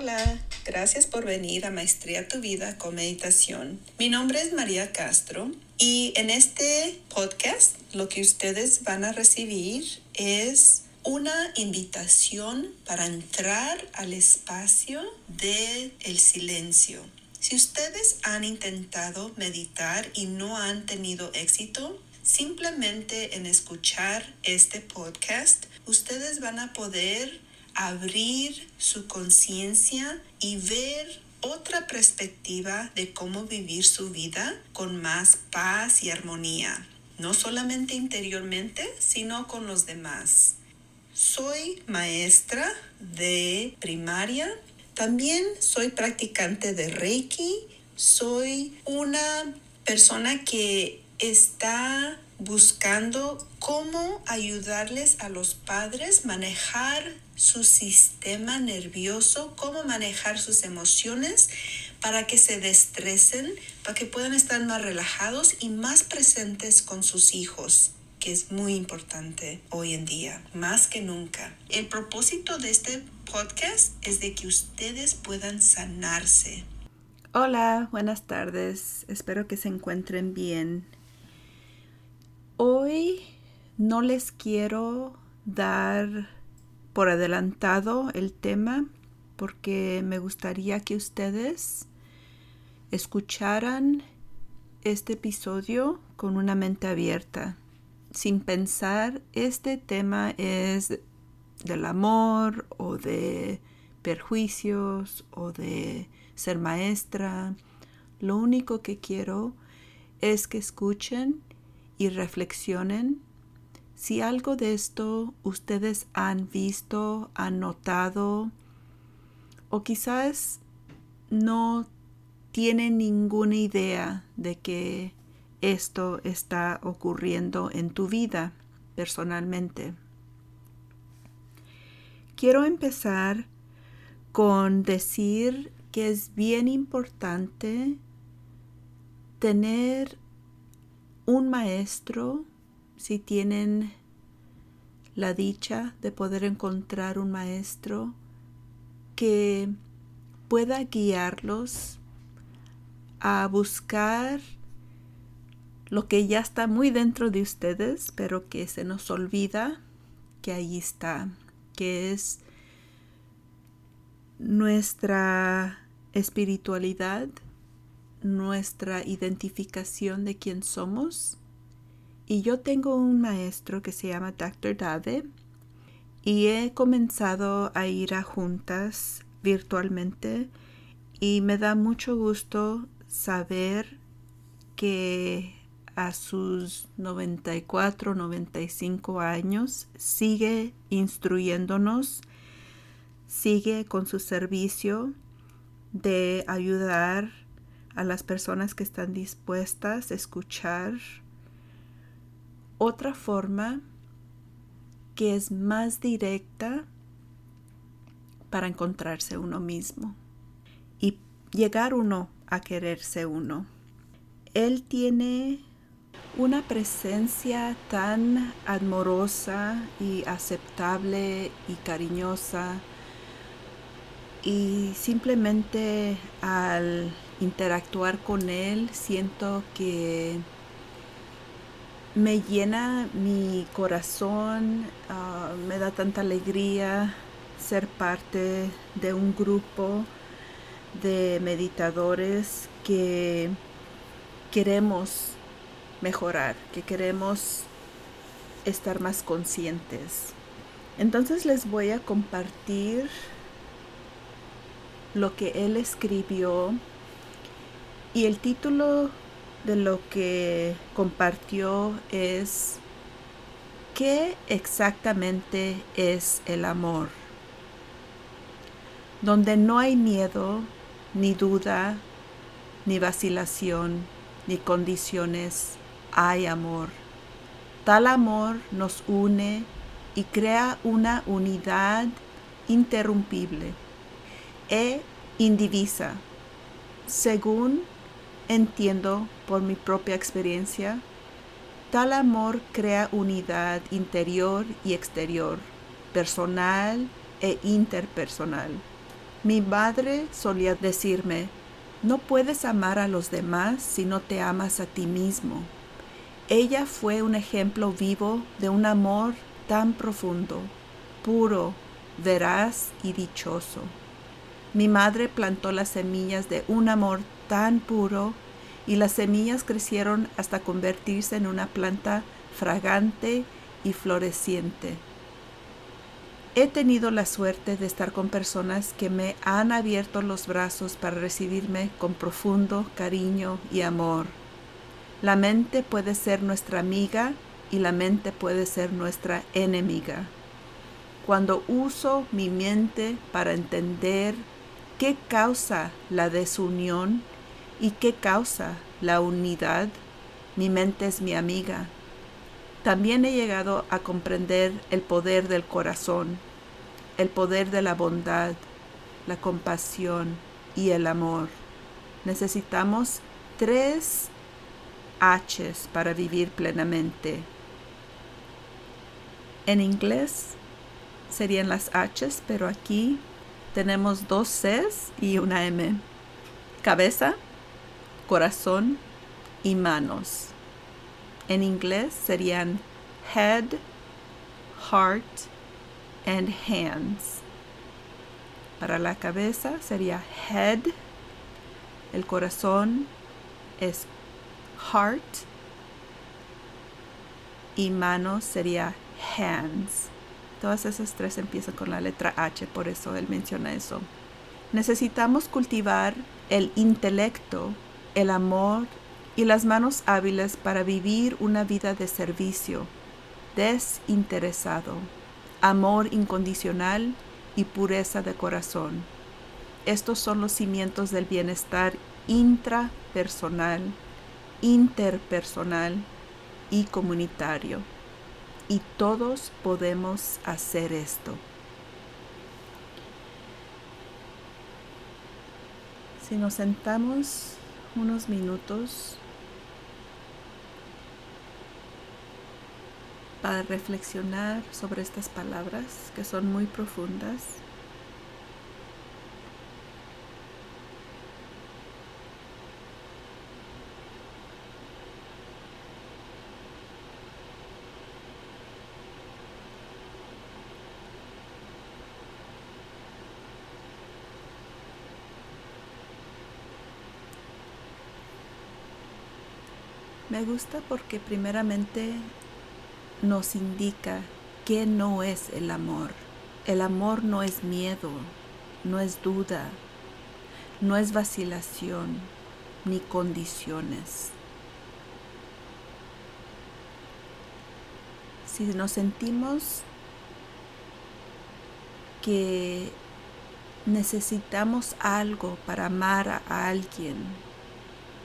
Hola, gracias por venir a Maestría tu Vida con Meditación. Mi nombre es María Castro y en este podcast lo que ustedes van a recibir es una invitación para entrar al espacio del el silencio. Si ustedes han intentado meditar y no han tenido éxito, simplemente en escuchar este podcast, ustedes van a poder abrir su conciencia y ver otra perspectiva de cómo vivir su vida con más paz y armonía, no solamente interiormente, sino con los demás. Soy maestra de primaria, también soy practicante de Reiki, soy una persona que está buscando cómo ayudarles a los padres manejar su sistema nervioso, cómo manejar sus emociones para que se destresen, para que puedan estar más relajados y más presentes con sus hijos que es muy importante hoy en día, más que nunca. El propósito de este podcast es de que ustedes puedan sanarse. Hola, buenas tardes. Espero que se encuentren bien. Hoy no les quiero dar por adelantado el tema porque me gustaría que ustedes escucharan este episodio con una mente abierta, sin pensar este tema es del amor o de perjuicios o de ser maestra. Lo único que quiero es que escuchen y reflexionen si algo de esto ustedes han visto, han notado o quizás no tienen ninguna idea de que esto está ocurriendo en tu vida personalmente. Quiero empezar con decir que es bien importante tener un maestro si tienen la dicha de poder encontrar un maestro que pueda guiarlos a buscar lo que ya está muy dentro de ustedes, pero que se nos olvida que ahí está, que es nuestra espiritualidad, nuestra identificación de quién somos y yo tengo un maestro que se llama Dr. Dave y he comenzado a ir a juntas virtualmente y me da mucho gusto saber que a sus 94, 95 años sigue instruyéndonos, sigue con su servicio de ayudar a las personas que están dispuestas a escuchar otra forma que es más directa para encontrarse uno mismo y llegar uno a quererse uno. Él tiene una presencia tan amorosa y aceptable y cariñosa y simplemente al interactuar con él siento que me llena mi corazón, ah, me da tanta alegría ser parte de un grupo de meditadores que queremos mejorar, que queremos estar más conscientes. Entonces les voy a compartir lo que él escribió y el título de lo que compartió es ¿qué exactamente es el amor? Donde no hay miedo, ni duda, ni vacilación, ni condiciones, hay amor. Tal amor nos une y crea una unidad interrumpible e indivisa, según entiendo por mi propia experiencia, tal amor crea unidad interior y exterior, personal e interpersonal. Mi madre solía decirme, no puedes amar a los demás si no te amas a ti mismo. Ella fue un ejemplo vivo de un amor tan profundo, puro, veraz y dichoso. Mi madre plantó las semillas de un amor tan puro y las semillas crecieron hasta convertirse en una planta fragante y floreciente. He tenido la suerte de estar con personas que me han abierto los brazos para recibirme con profundo cariño y amor. La mente puede ser nuestra amiga y la mente puede ser nuestra enemiga. Cuando uso mi mente para entender qué causa la desunión y qué causa la unidad, mi mente es mi amiga. También he llegado a comprender el poder del corazón, el poder de la bondad, la compasión y el amor. Necesitamos tres H's para vivir plenamente. En inglés serían las H's, pero aquí tenemos dos C's y una M. Cabeza, corazón y manos. En inglés serían head, heart and hands. Para la cabeza sería head, el corazón es heart y manos sería hands. Todas esas tres empiezan con la letra H, por eso él menciona eso. Necesitamos cultivar el intelecto, el amor y las manos hábiles para vivir una vida de servicio, desinteresado, amor incondicional y pureza de corazón. Estos son los cimientos del bienestar intrapersonal, interpersonal y comunitario y todos podemos hacer esto. Si nos sentamos unos minutos para reflexionar sobre estas palabras que son muy profundas, Me gusta porque primeramente nos indica que no es el amor. El amor no es miedo, no es duda, no es vacilación ni condiciones. Si nos sentimos que necesitamos algo para amar a alguien,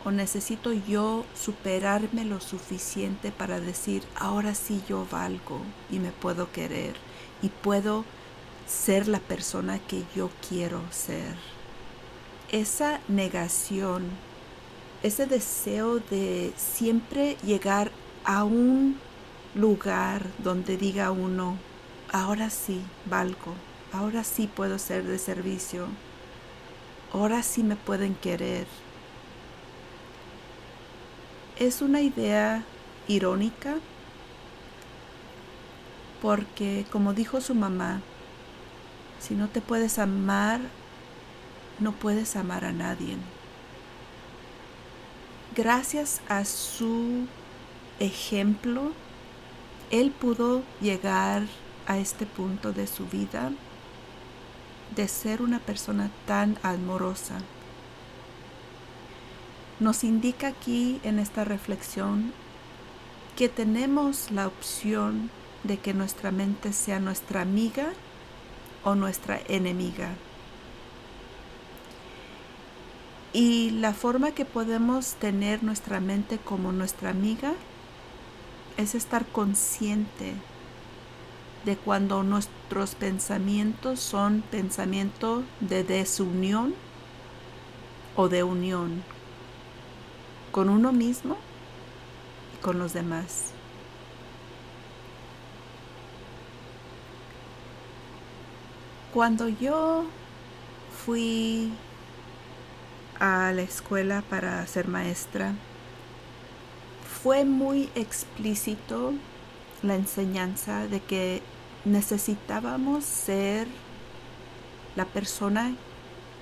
o necesito yo superarme lo suficiente para decir, ahora sí yo valgo y me puedo querer y puedo ser la persona que yo quiero ser. Esa negación, ese deseo de siempre llegar a un lugar donde diga uno, ahora sí valgo, ahora sí puedo ser de servicio, ahora sí me pueden querer es una idea irónica porque, como dijo su mamá, si no te puedes amar, no puedes amar a nadie. Gracias a su ejemplo, él pudo llegar a este punto de su vida de ser una persona tan amorosa nos indica aquí en esta reflexión que tenemos la opción de que nuestra mente sea nuestra amiga o nuestra enemiga. Y la forma que podemos tener nuestra mente como nuestra amiga es estar consciente de cuando nuestros pensamientos son pensamientos de desunión o de unión con uno mismo y con los demás. Cuando yo fui a la escuela para ser maestra, fue muy explícito la enseñanza de que necesitábamos ser la persona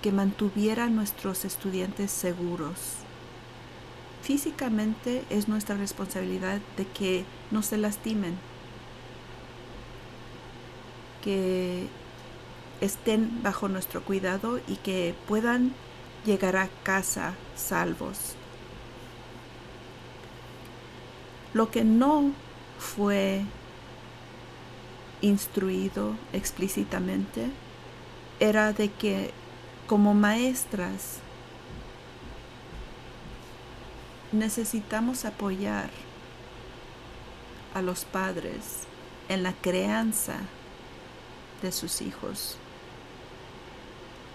que mantuviera a nuestros estudiantes seguros. Físicamente es nuestra responsabilidad de que no se lastimen, que estén bajo nuestro cuidado y que puedan llegar a casa salvos. Lo que no fue instruido explícitamente era de que como maestras necesitamos apoyar a los padres en la crianza de sus hijos.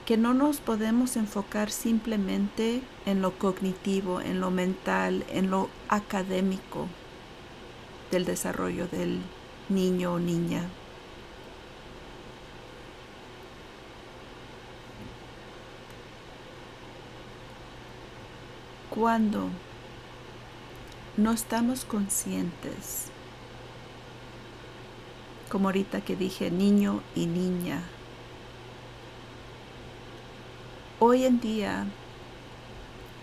Que no nos podemos enfocar simplemente en lo cognitivo, en lo mental, en lo académico del desarrollo del niño o niña. Cuando no estamos conscientes, como ahorita que dije niño y niña, hoy en día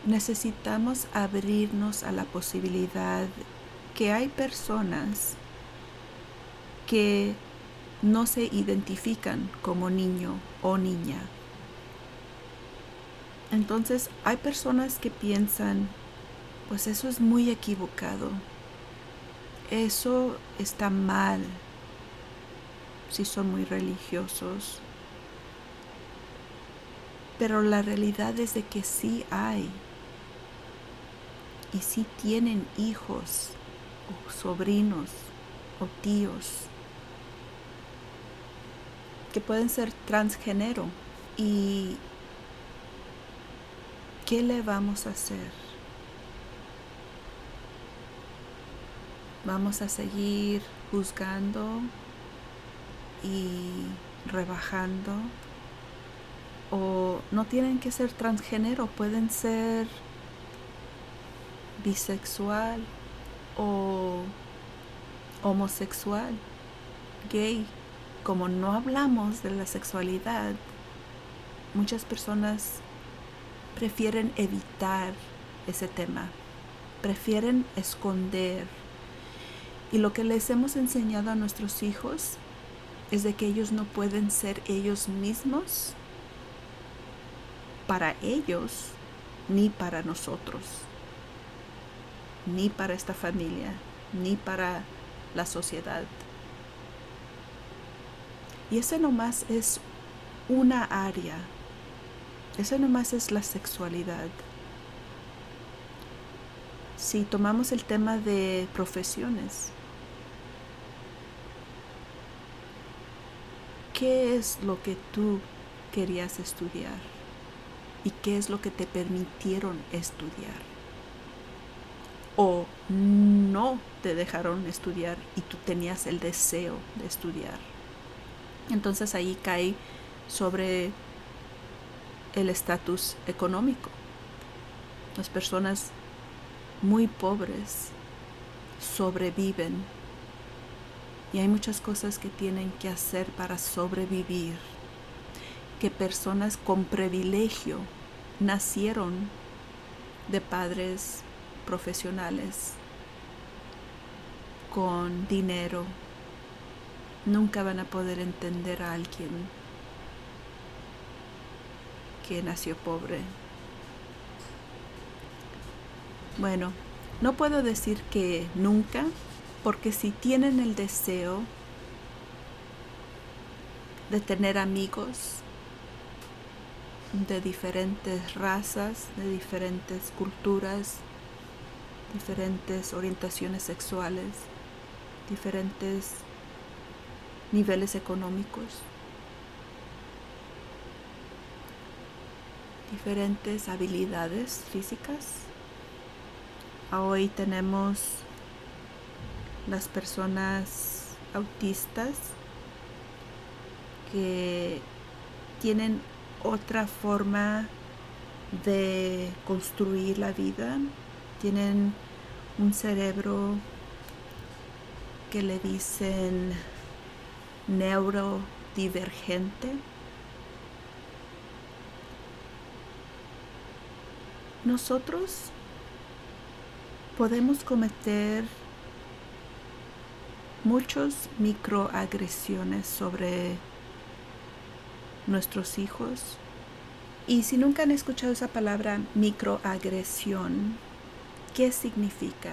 necesitamos abrirnos a la posibilidad que hay personas que no se identifican como niño o niña. Entonces hay personas que piensan, pues eso es muy equivocado, eso está mal si son muy religiosos. Pero la realidad es de que sí hay y sí tienen hijos o sobrinos o tíos que pueden ser transgénero y ¿qué le vamos a hacer? Vamos a seguir juzgando y rebajando o no tienen que ser transgénero, pueden ser bisexual o homosexual, gay. Como no hablamos de la sexualidad, muchas personas prefieren evitar ese tema, prefieren esconder. Y lo que les hemos enseñado a nuestros hijos es de que ellos no pueden ser ellos mismos para ellos ni para nosotros ni para esta familia, ni para la sociedad. Y ese nomás es una área. Ese nomás es la sexualidad. Si tomamos el tema de profesiones, ¿qué es lo que tú querías estudiar? ¿Y qué es lo que te permitieron estudiar? o no te dejaron estudiar y tú tenías el deseo de estudiar. Entonces ahí cae sobre el estatus económico. Las personas muy pobres sobreviven y hay muchas cosas que tienen que hacer para sobrevivir, que personas con privilegio nacieron de padres profesionales con dinero nunca van a poder entender a alguien que nació pobre. Bueno, no puedo decir que nunca, porque si tienen el deseo de tener amigos de diferentes razas, de diferentes culturas, diferentes orientaciones sexuales, diferentes niveles económicos, diferentes habilidades físicas. Hoy tenemos las personas autistas que tienen otra forma de construir la vida. Tienen un cerebro que le dicen neurodivergente. Nosotros podemos cometer muchas microagresiones sobre nuestros hijos. Y si nunca han escuchado esa palabra microagresión, ¿qué significa?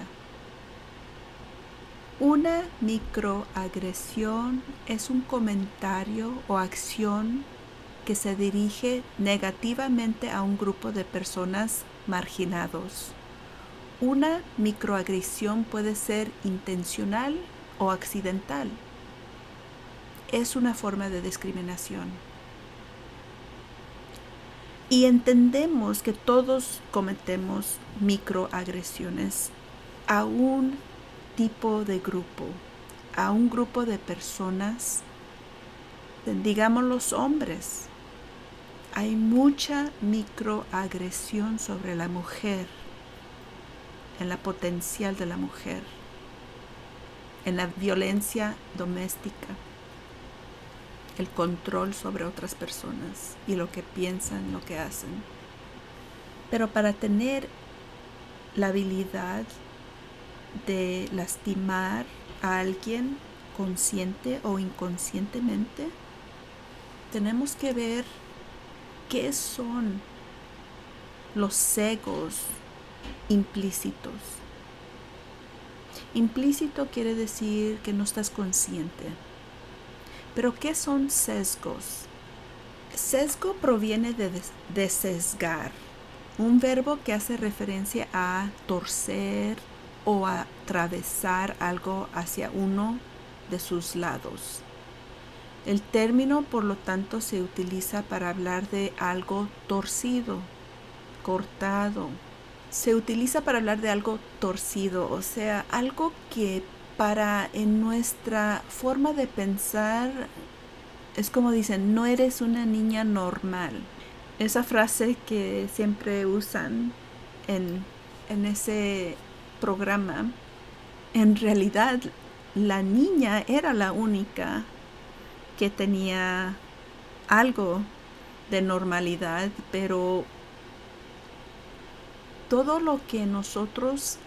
Una microagresión es un comentario o acción que se dirige negativamente a un grupo de personas marginados. Una microagresión puede ser intencional o accidental. Es una forma de discriminación. Y entendemos que todos cometemos microagresiones a un tipo de grupo, a un grupo de personas, digamos los hombres. Hay mucha microagresión sobre la mujer en la potencial de la mujer, en la violencia doméstica, el control sobre otras personas y lo que piensan, lo que hacen. Pero para tener la habilidad de lastimar a alguien consciente o inconscientemente, tenemos que ver qué son los cegos implícitos. Implícito quiere decir que no estás consciente. Pero ¿qué son sesgos? Sesgo proviene de, de sesgar, un verbo que hace referencia a torcer o atravesar algo hacia uno de sus lados. El término, por lo tanto, se utiliza para hablar de algo torcido, cortado, se utiliza para hablar de algo torcido, o sea, algo que para en nuestra forma de pensar es como dicen, no eres una niña normal. Esa frase que siempre usan en, en ese programa, en realidad la niña era la única que tenía algo de normalidad, pero todo lo que nosotros,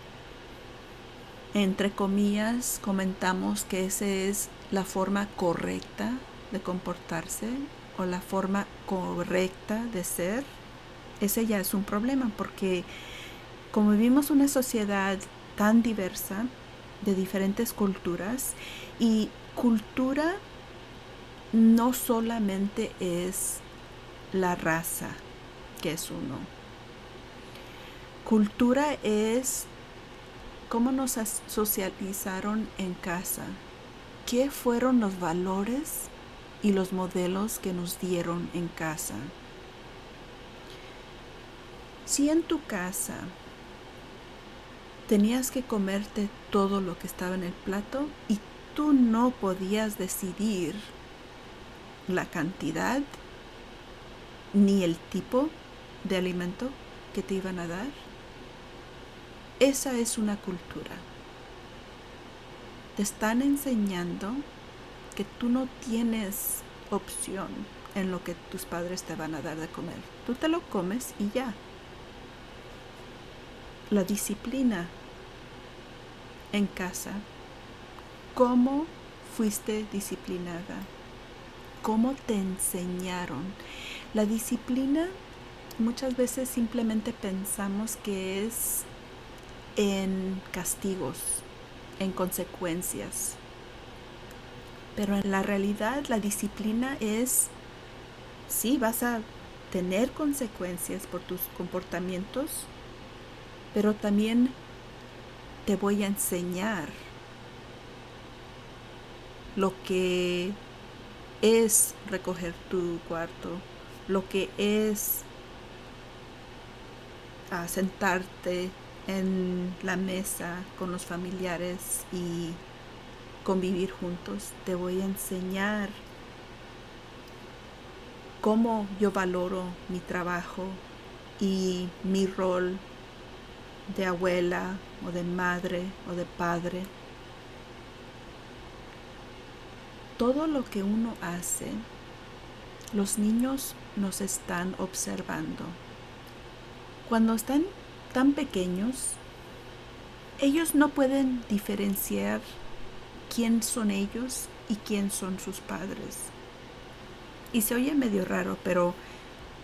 entre comillas, comentamos que esa es la forma correcta de comportarse o la forma correcta de ser, ese ya es un problema porque como vivimos una sociedad tan diversa, de diferentes culturas, y cultura no solamente es la raza que es uno, Cultura es cómo nos socializaron en casa, qué fueron los valores y los modelos que nos dieron en casa. Si en tu casa tenías que comerte todo lo que estaba en el plato y tú no podías decidir la cantidad ni el tipo de alimento que te iban a dar, esa es una cultura. Te están enseñando que tú no tienes opción en lo que tus padres te van a dar de comer. Tú te lo comes y ya. La disciplina en casa. ¿Cómo fuiste disciplinada? ¿Cómo te enseñaron? La disciplina muchas veces simplemente pensamos que es en castigos, en consecuencias. Pero en la realidad la disciplina es, sí, vas a tener consecuencias por tus comportamientos, pero también te voy a enseñar lo que es recoger tu cuarto, lo que es sentarte en la mesa con los familiares y convivir juntos. Te voy a enseñar cómo yo valoro mi trabajo y mi rol de abuela o de madre o de padre. Todo lo que uno hace, los niños nos están observando. Cuando están tan pequeños, ellos no pueden diferenciar quién son ellos y quién son sus padres. Y se oye medio raro, pero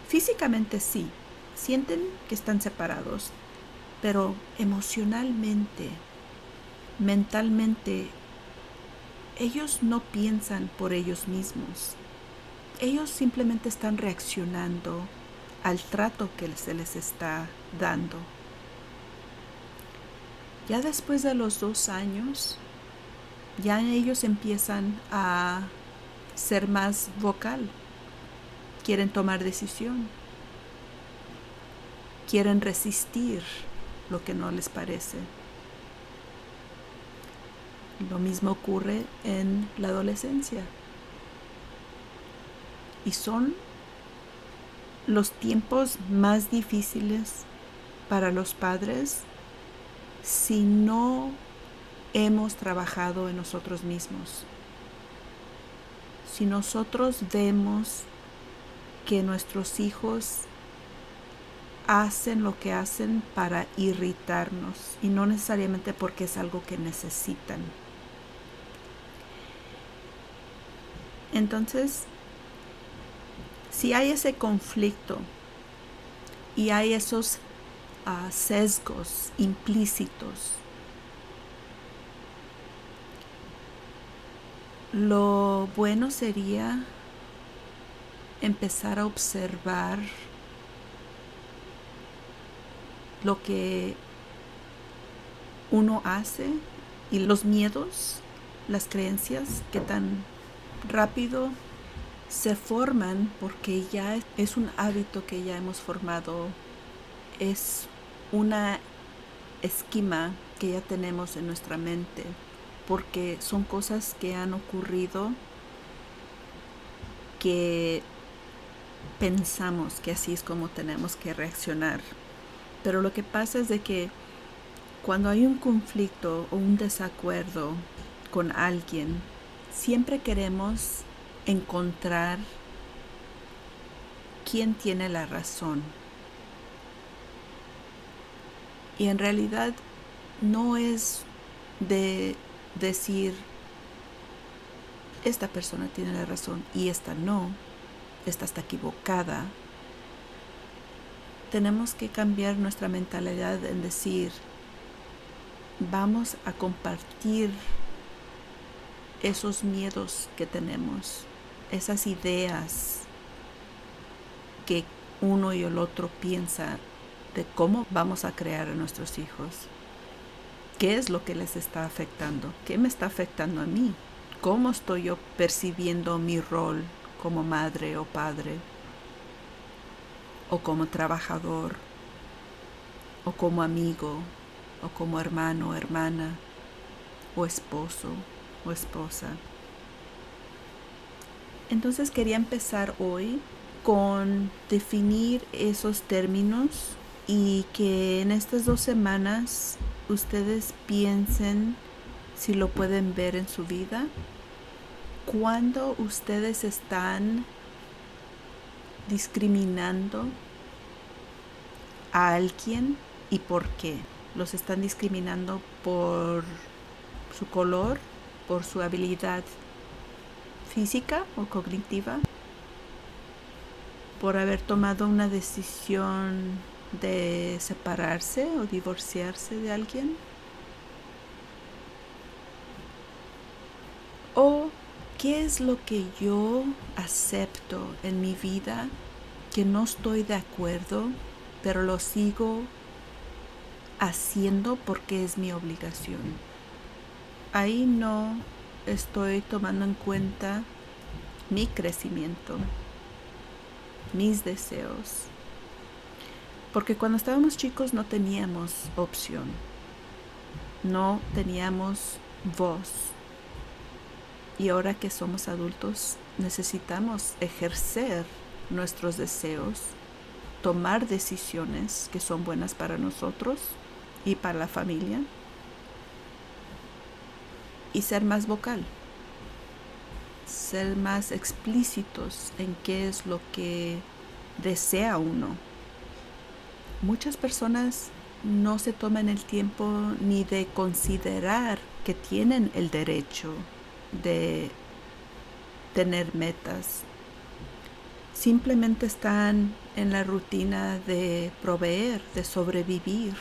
físicamente sí, sienten que están separados, pero emocionalmente, mentalmente, ellos no piensan por ellos mismos. Ellos simplemente están reaccionando al trato que se les está dando. Ya después de los dos años, ya ellos empiezan a ser más vocal, quieren tomar decisión, quieren resistir lo que no les parece. Lo mismo ocurre en la adolescencia. Y son los tiempos más difíciles para los padres si no hemos trabajado en nosotros mismos. Si nosotros vemos que nuestros hijos hacen lo que hacen para irritarnos y no necesariamente porque es algo que necesitan. Entonces, si hay ese conflicto y hay esos uh, sesgos implícitos, lo bueno sería empezar a observar lo que uno hace y los miedos, las creencias que tan rápido se forman porque ya es un hábito que ya hemos formado, es una esquema que ya tenemos en nuestra mente, porque son cosas que han ocurrido que pensamos que así es como tenemos que reaccionar. Pero lo que pasa es de que cuando hay un conflicto o un desacuerdo con alguien, siempre queremos encontrar quién tiene la razón. Y en realidad no es de decir, esta persona tiene la razón y esta no, esta está equivocada. Tenemos que cambiar nuestra mentalidad en decir, vamos a compartir esos miedos que tenemos esas ideas que uno y el otro piensa de cómo vamos a crear a nuestros hijos. ¿Qué es lo que les está afectando? ¿Qué me está afectando a mí? ¿Cómo estoy yo percibiendo mi rol como madre o padre? ¿O como trabajador? ¿O como amigo? ¿O como hermano o hermana? ¿O esposo o esposa? Entonces quería empezar hoy con definir esos términos y que en estas dos semanas ustedes piensen si lo pueden ver en su vida. Cuando ustedes están discriminando a alguien y por qué. Los están discriminando por su color, por su habilidad física o cognitiva por haber tomado una decisión de separarse o divorciarse de alguien? ¿O qué es lo que yo acepto en mi vida que no estoy de acuerdo, pero lo sigo haciendo porque es mi obligación? Ahí no estoy tomando en cuenta mi crecimiento, mis deseos. Porque cuando estábamos chicos no teníamos opción, no teníamos voz. Y ahora que somos adultos necesitamos ejercer nuestros deseos, tomar decisiones que son buenas para nosotros y para la familia y ser más vocal, ser más explícitos en qué es lo que desea uno. Muchas personas no se toman el tiempo ni de considerar que tienen el derecho de tener metas. Simplemente están en la rutina de proveer, de sobrevivir.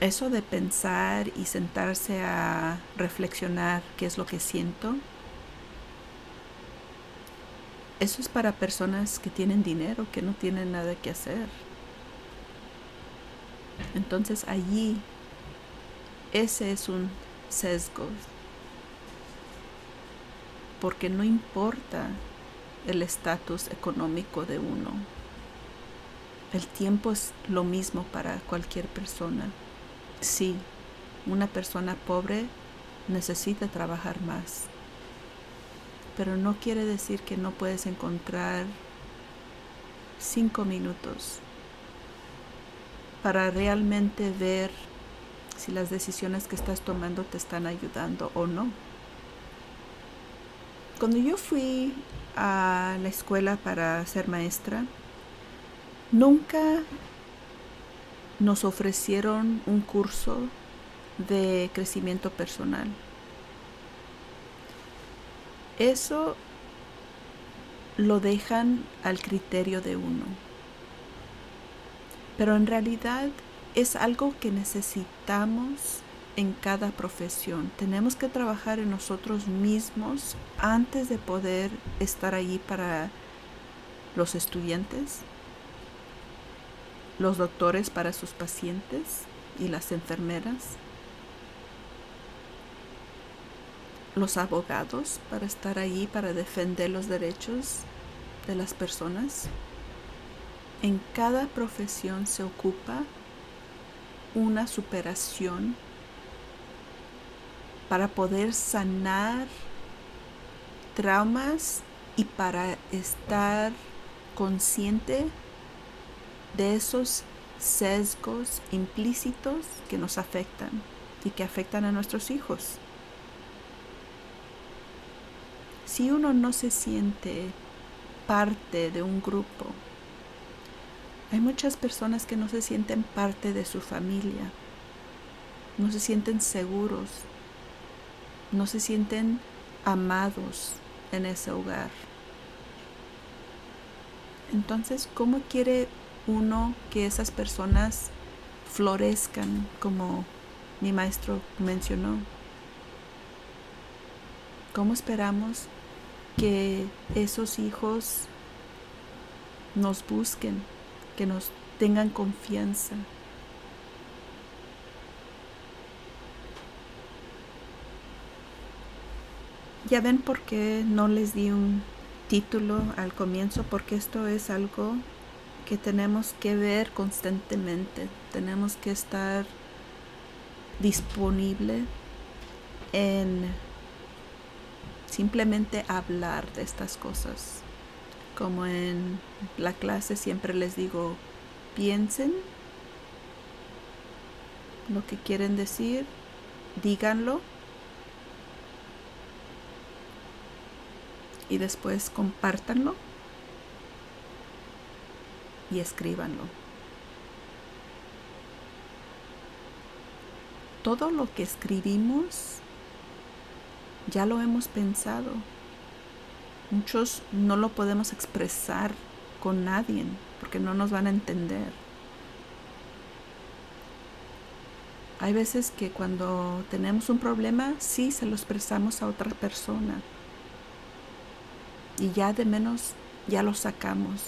Eso de pensar y sentarse a reflexionar qué es lo que siento, eso es para personas que tienen dinero, que no tienen nada que hacer. Entonces allí ese es un sesgo. Porque no importa el estatus económico de uno. El tiempo es lo mismo para cualquier persona. Sí, una persona pobre necesita trabajar más, pero no quiere decir que no puedes encontrar cinco minutos para realmente ver si las decisiones que estás tomando te están ayudando o no. Cuando yo fui a la escuela para ser maestra, nunca nos ofrecieron un curso de crecimiento personal. Eso lo dejan al criterio de uno. Pero en realidad es algo que necesitamos en cada profesión. Tenemos que trabajar en nosotros mismos antes de poder estar allí para los estudiantes, los doctores para sus pacientes y las enfermeras, los abogados para estar allí para defender los derechos de las personas. En cada profesión se ocupa una superación para poder sanar traumas y para estar consciente de esos sesgos implícitos que nos afectan y que afectan a nuestros hijos. Si uno no se siente parte de un grupo, hay muchas personas que no se sienten parte de su familia, no se sienten seguros, no se sienten amados en ese hogar. Entonces, ¿cómo quiere uno que esas personas florezcan como mi maestro mencionó? ¿Cómo esperamos que esos hijos nos busquen, que nos tengan confianza, Ya ven por qué no les di un título al comienzo, porque esto es algo que tenemos que ver constantemente. Tenemos que estar disponible en simplemente hablar de estas cosas. Como en la clase siempre les digo, piensen lo que quieren decir, díganlo y después compártanlo y escríbanlo. Todo lo que escribimos ya lo hemos pensado. Muchos no lo podemos expresar con nadie porque no nos van a entender. Hay veces que cuando tenemos un problema, sí se lo expresamos a otra persona y ya de menos ya lo sacamos,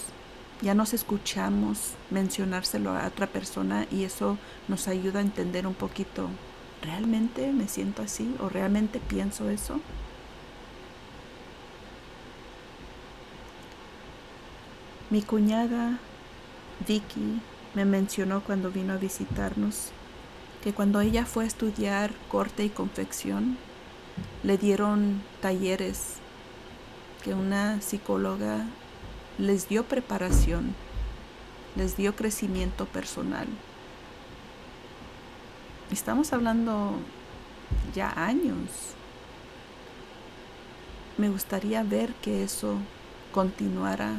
ya nos escuchamos mencionárselo a otra persona y eso nos ayuda a entender un poquito, ¿realmente me siento así o realmente pienso eso? Mi cuñada Vicky me mencionó cuando vino a visitarnos que cuando ella fue a estudiar corte y confección, le dieron talleres que una psicóloga les dio preparación, les dio crecimiento personal. Estamos hablando ya años. Me gustaría ver que eso continuara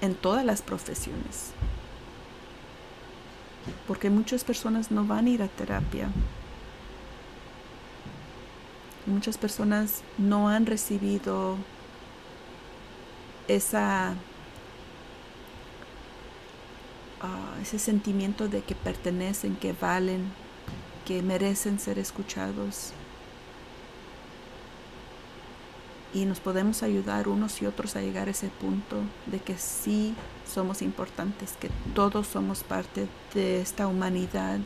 en todas las profesiones. Porque muchas personas no van a ir a terapia. Muchas personas no han recibido esa ah, ese sentimiento de que pertenecen, que valen, que merecen ser escuchados. Y nos podemos ayudar unos y otros a llegar a ese punto de que sí somos importantes, que todos somos parte de esta humanidad,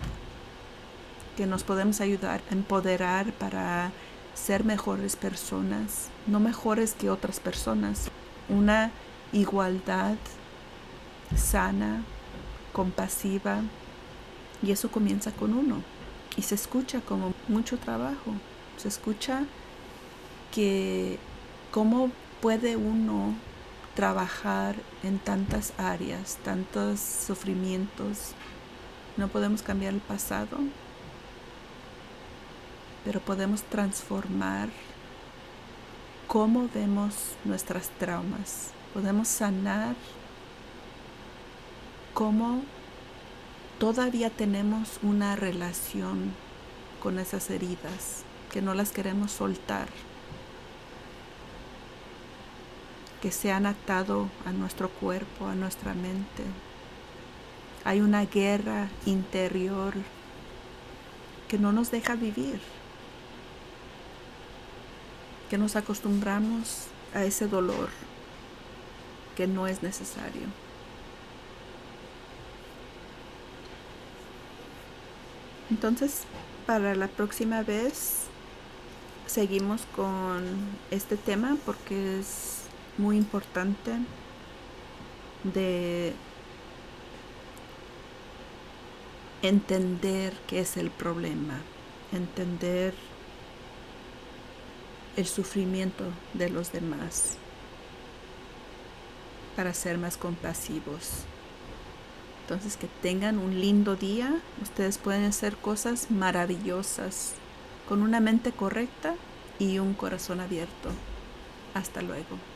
que nos podemos ayudar a empoderar para ser mejores personas, no mejores que otras personas, una igualdad sana, compasiva, y eso comienza con uno. Y se escucha como mucho trabajo, se escucha que cómo puede uno trabajar en tantas áreas, tantos sufrimientos. No podemos cambiar el pasado, pero podemos transformar cómo vemos nuestras traumas. Podemos sanar cómo todavía tenemos una relación con esas heridas, que no las queremos soltar, que se han atado a nuestro cuerpo, a nuestra mente. Hay una guerra interior que no nos deja vivir que nos acostumbramos a ese dolor que no es necesario. Entonces, para la próxima vez seguimos con este tema porque es muy importante de entender qué es el problema, entender el sufrimiento de los demás para ser más compasivos. Entonces que tengan un lindo día. Ustedes pueden hacer cosas maravillosas con una mente correcta y un corazón abierto. Hasta luego.